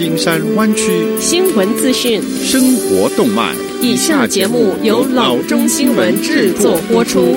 金山湾区新闻资讯、生活动脉。以下节目由老中新闻制作播出。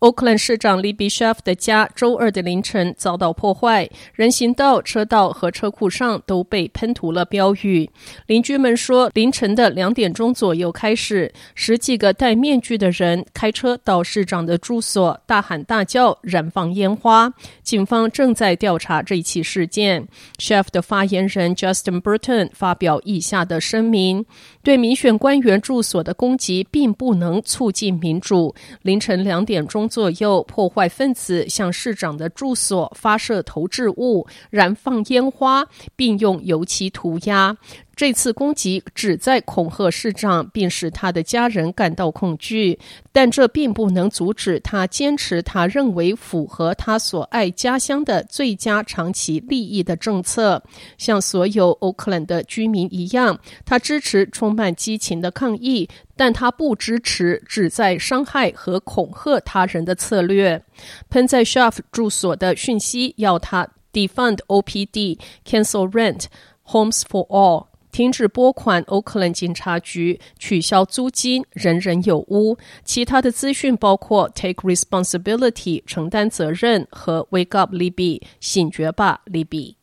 奥克兰市长 Libby Schaaf 的家周二的凌晨遭到破坏，人行道、车道和车库上都被喷涂了标语。邻居们说，凌晨的两点钟左右开始，十几个戴面具的人开车到市长的住所，大喊大叫，燃放烟花。警方正在调查这起事件。Schaaf 的发言人 Justin Burton 发表以下的声明：对民选官员住所的攻击并不能促进民主。凌晨两点钟。左右，破坏分子向市长的住所发射投掷物、燃放烟花，并用油漆涂鸦。这次攻击旨在恐吓市长，并使他的家人感到恐惧，但这并不能阻止他坚持他认为符合他所爱家乡的最佳长期利益的政策。像所有奥克兰的居民一样，他支持充满激情的抗议，但他不支持旨在伤害和恐吓他人的策略。喷在 Schaaf 住所的讯息要他 defund OPD, cancel rent, homes for all。停止拨款，欧克兰警察局取消租金，人人有屋。其他的资讯包括 “Take responsibility” 承担责任和 “Wake up, Libby” 醒觉吧，Libby。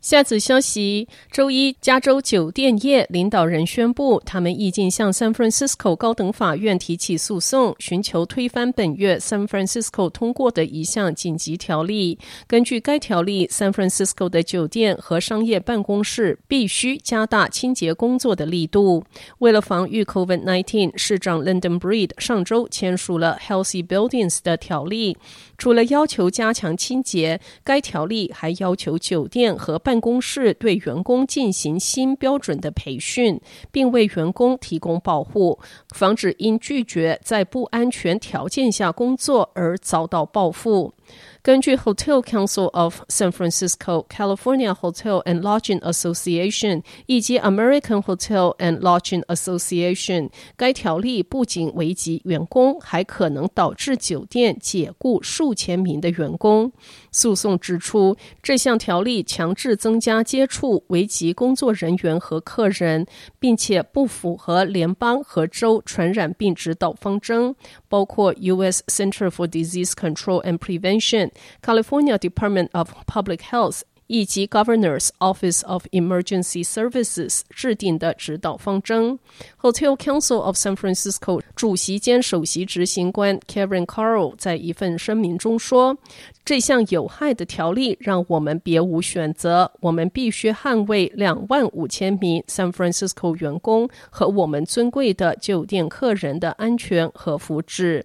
下次消息：周一，加州酒店业领导人宣布，他们已经向 San Francisco 高等法院提起诉讼，寻求推翻本月 San Francisco 通过的一项紧急条例。根据该条例，San Francisco 的酒店和商业办公室必须加大清洁工作的力度。为了防御 COVID-19，市长 London Breed 上周签署了 Healthy Buildings 的条例。除了要求加强清洁，该条例还要求酒店和办办公室对员工进行新标准的培训，并为员工提供保护，防止因拒绝在不安全条件下工作而遭到报复。根据 Hotel Council of San Francisco、California Hotel and Lodging Association 以及 American Hotel and Lodging Association，该条例不仅危及员工，还可能导致酒店解雇数千名的员工。诉讼指出，这项条例强制增加接触，危及工作人员和客人，并且不符合联邦和州传染病指导方针，包括 U.S. Center for Disease Control and Prevention。California Department of Public Health 以及 Governor's Office of Emergency Services 制定的指导方针。Hotel Council of San Francisco 主席兼首席执行官 Karen Carl 在一份声明中说：“这项有害的条例让我们别无选择，我们必须捍卫两万五千名 San Francisco 员工和我们尊贵的酒店客人的安全和福祉。”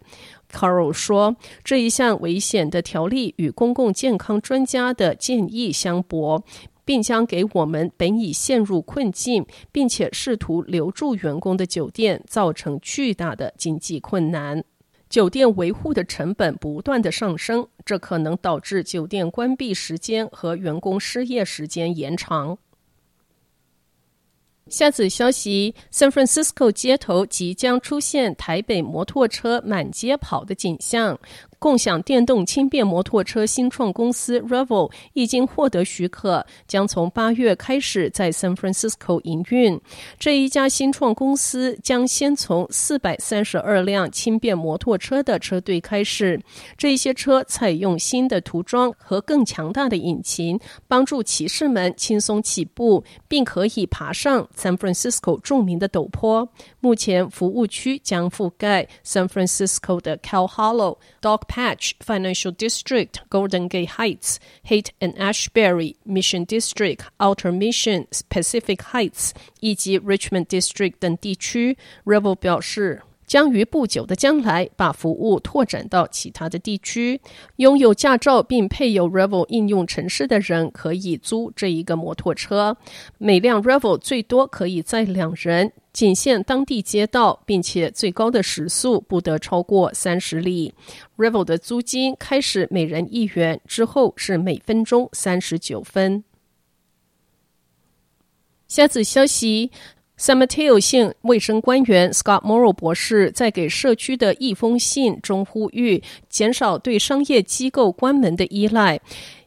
Carol 说：“这一项危险的条例与公共健康专家的建议相驳，并将给我们本已陷入困境并且试图留住员工的酒店造成巨大的经济困难。酒店维护的成本不断的上升，这可能导致酒店关闭时间和员工失业时间延长。”下次消息：San Francisco 街头即将出现台北摩托车满街跑的景象。共享电动轻便摩托车新创公司 Revel 已经获得许可，将从八月开始在 San Francisco 营运。这一家新创公司将先从四百三十二辆轻便摩托车的车队开始，这一些车采用新的涂装和更强大的引擎，帮助骑士们轻松起步，并可以爬上 San Francisco 著名的陡坡。目前服务区将覆盖 San Francisco 的 Calhollow、Dog Dogpatch、Financial District、Golden Gate Heights、Haight and Ashbury、Mission District、Outer Mission、Pacific Heights以及 Richmond District 等地区。Revel 表示。 将于不久的将来把服务拓展到其他的地区。拥有驾照并配有 Revel 应用程式的人可以租这一个摩托车，每辆 Revel 最多可以载两人，仅限当地街道，并且最高的时速不得超过三十里。Revel 的租金开始每人一元，之后是每分钟三十九分。下次消息。San Mateo 县卫生官员 Scott Morrow 博士在给社区的一封信中呼吁，减少对商业机构关门的依赖，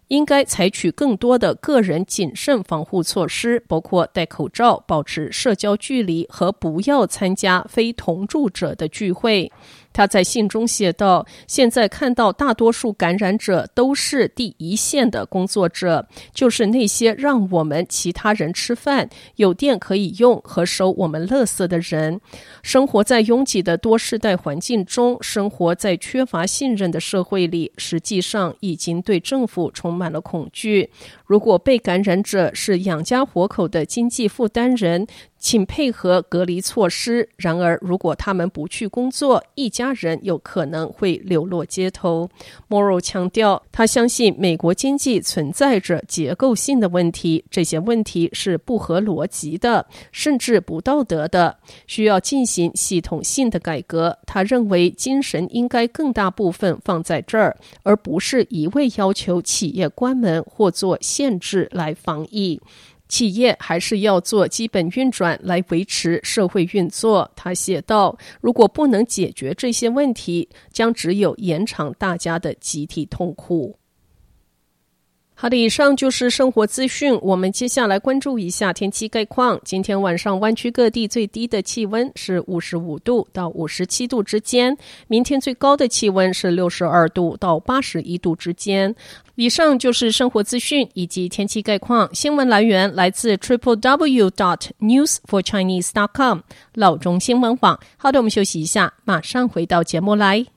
应该采取更多的个人谨慎防护措施，包括戴口罩、保持社交距离和不要参加非同住者的聚会。他在信中写道：“现在看到大多数感染者都是第一线的工作者，就是那些让我们其他人吃饭、有电可以用和收我们垃圾的人。生活在拥挤的多世代环境中，生活在缺乏信任的社会里，实际上已经对政府充满了恐惧。如果被感染者是养家活口的经济负担人。”请配合隔离措施。然而，如果他们不去工作，一家人有可能会流落街头。Morrow 强调，他相信美国经济存在着结构性的问题，这些问题是不合逻辑的，甚至不道德的，需要进行系统性的改革。他认为，精神应该更大部分放在这儿，而不是一味要求企业关门或做限制来防疫。企业还是要做基本运转来维持社会运作，他写道：“如果不能解决这些问题，将只有延长大家的集体痛苦。”好的，以上就是生活资讯。我们接下来关注一下天气概况。今天晚上湾区各地最低的气温是五十五度到五十七度之间，明天最高的气温是六十二度到八十一度之间。以上就是生活资讯以及天气概况。新闻来源来自 triple w dot news for chinese dot com 老中新闻网。好的，我们休息一下，马上回到节目来。